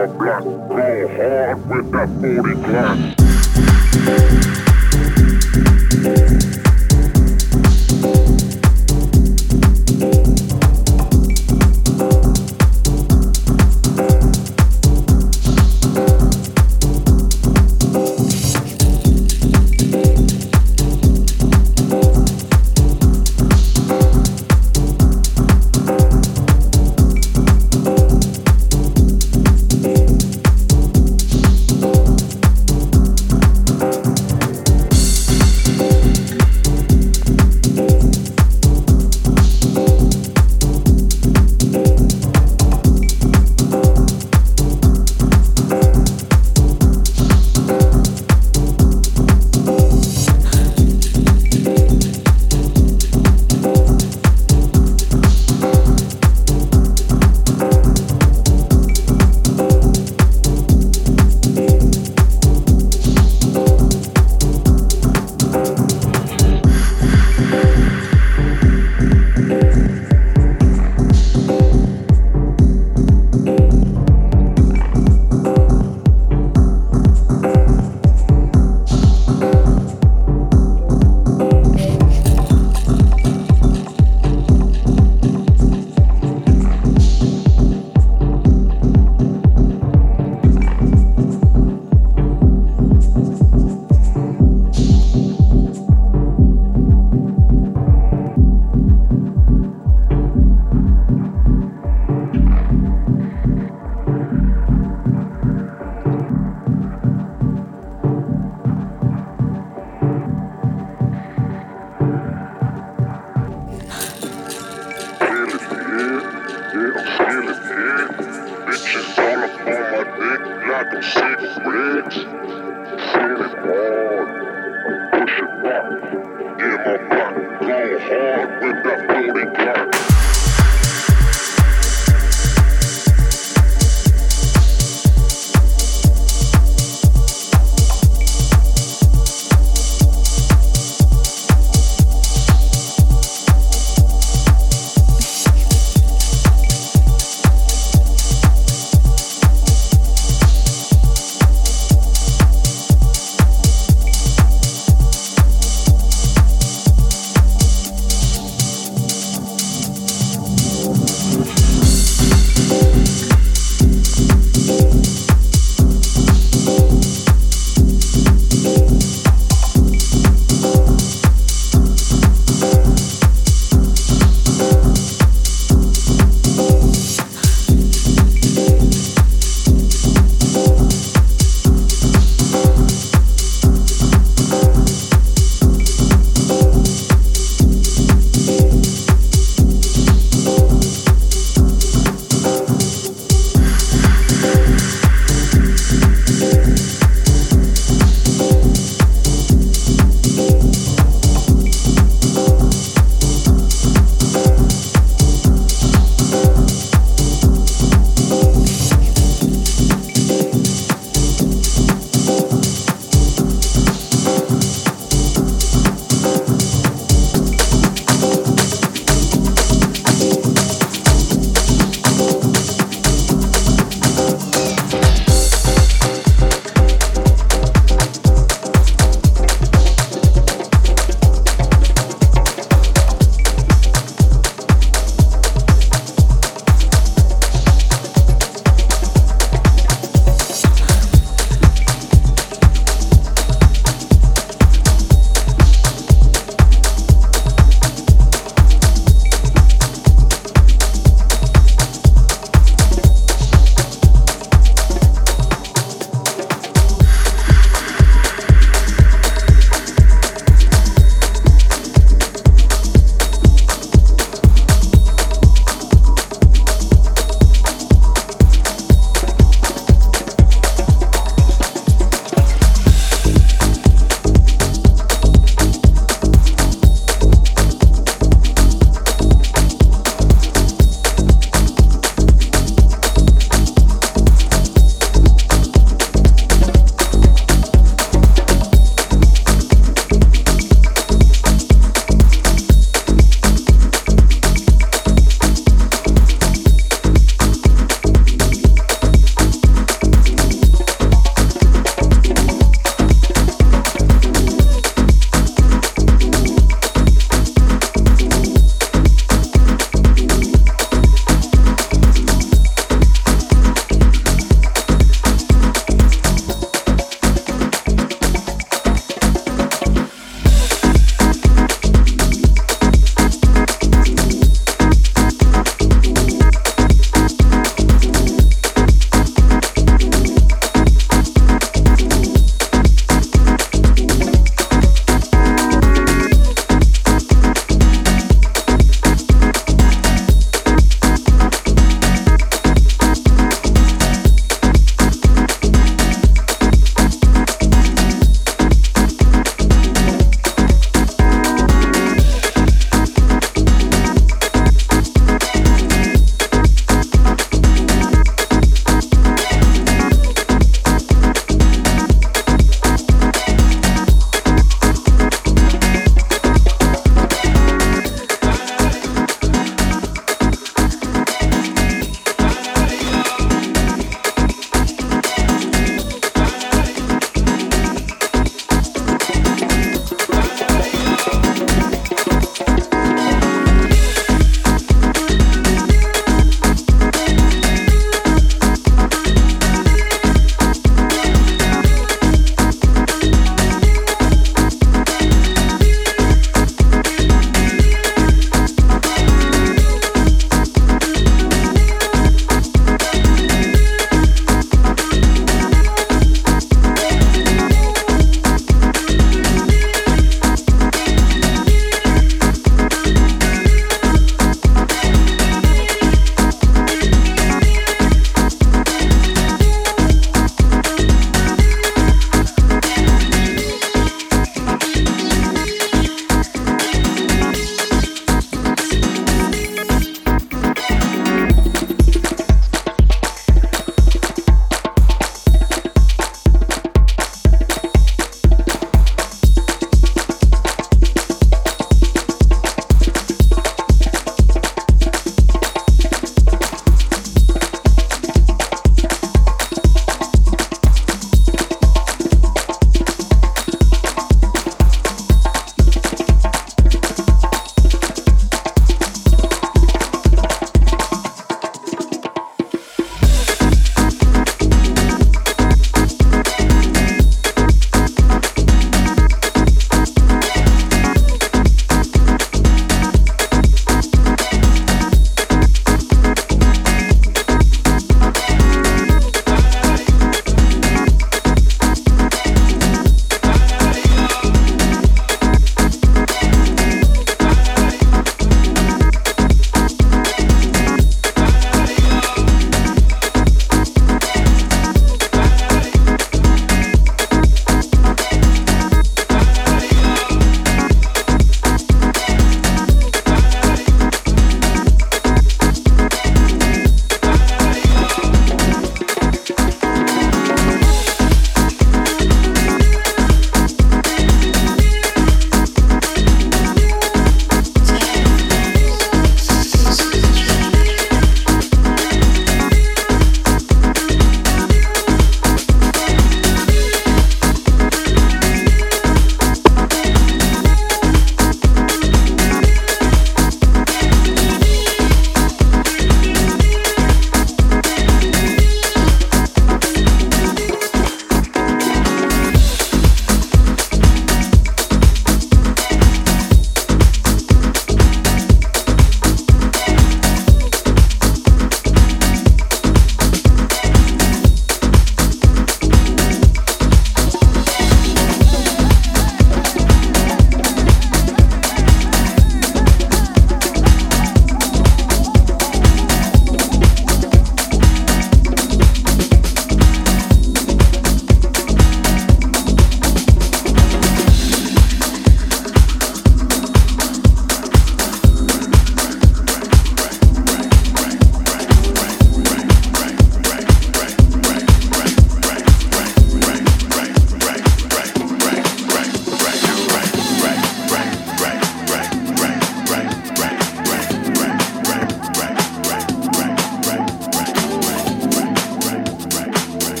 My block going hard with that 40 Glock.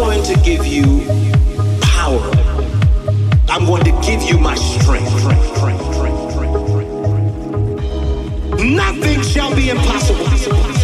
going to give you power. I'm going to give you my strength. Nothing shall be impossible.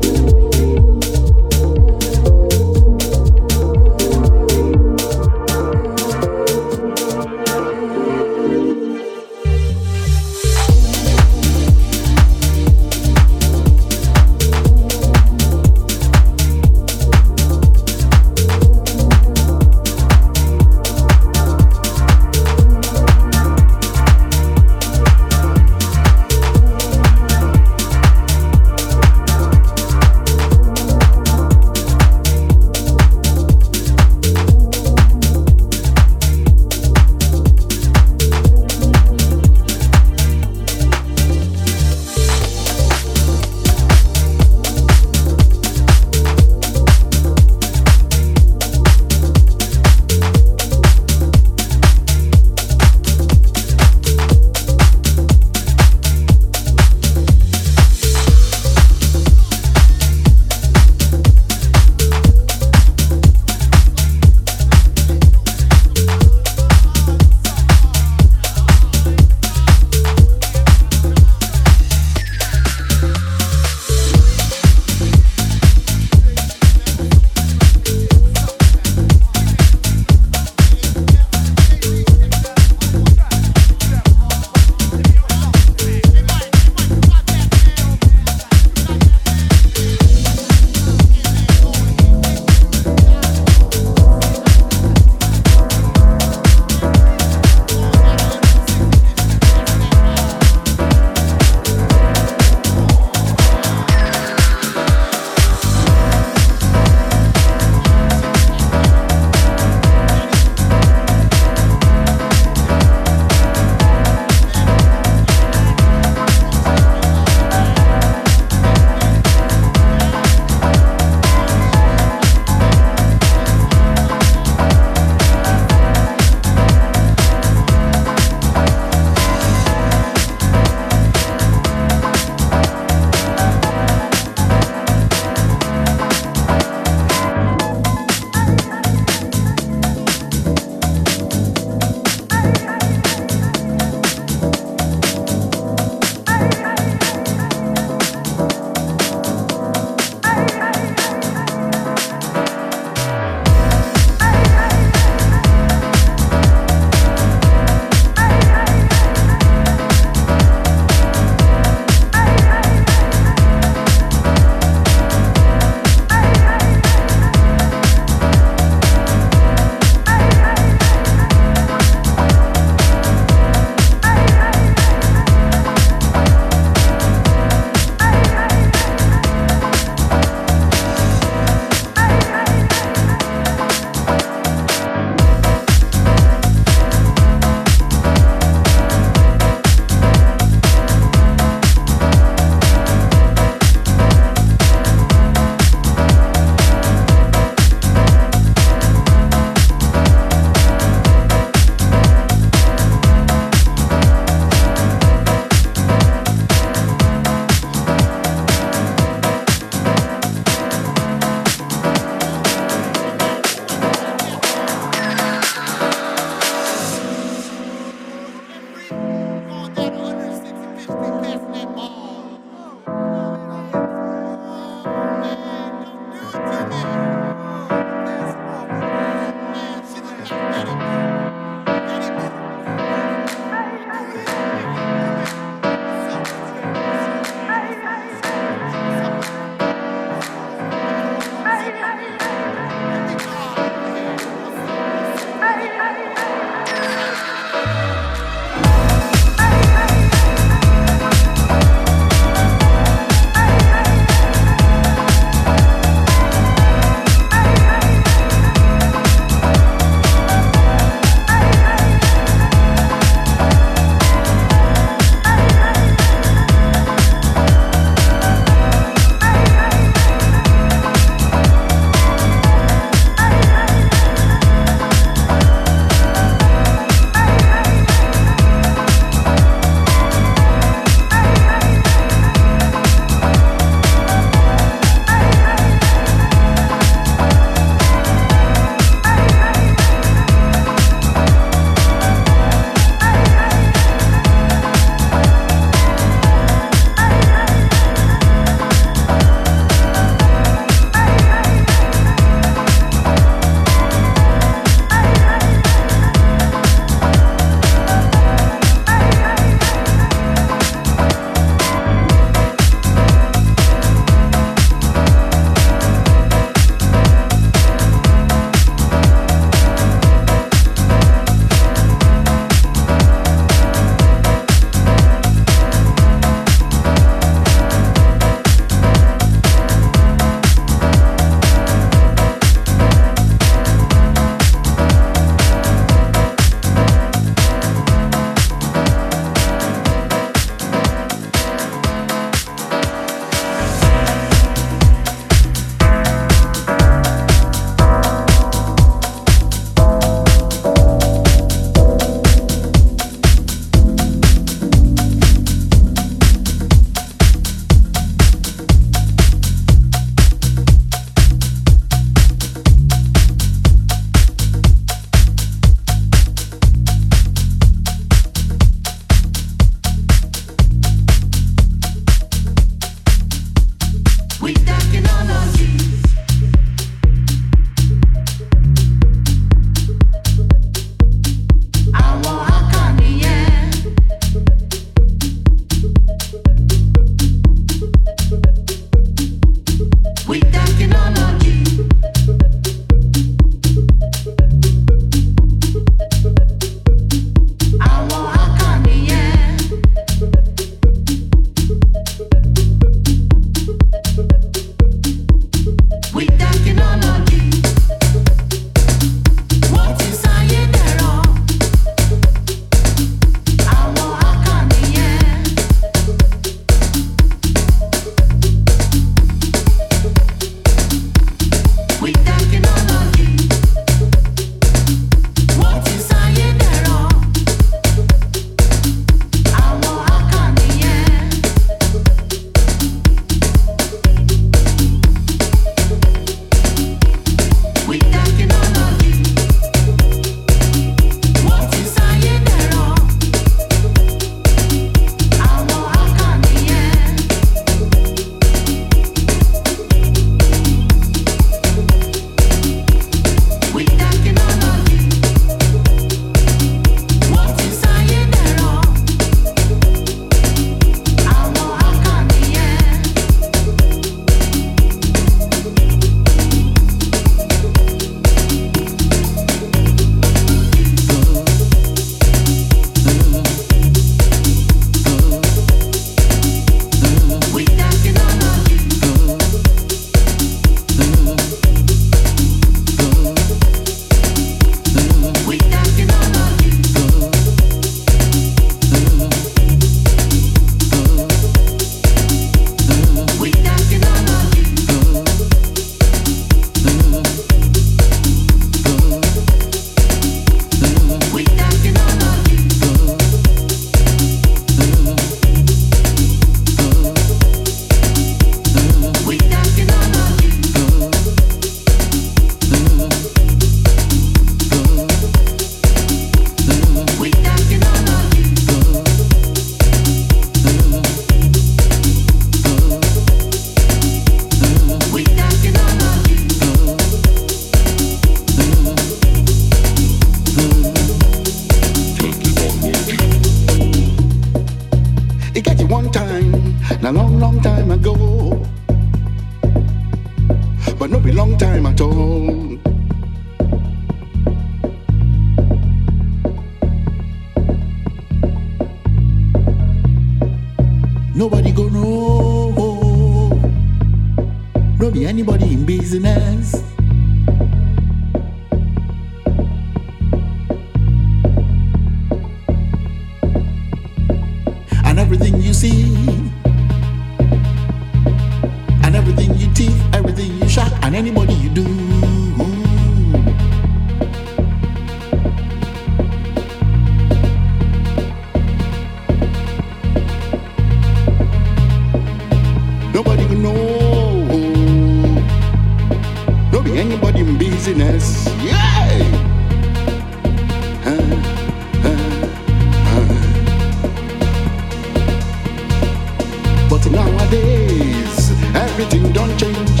everything don't change.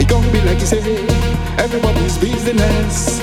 It gon' be like you say, everybody's business.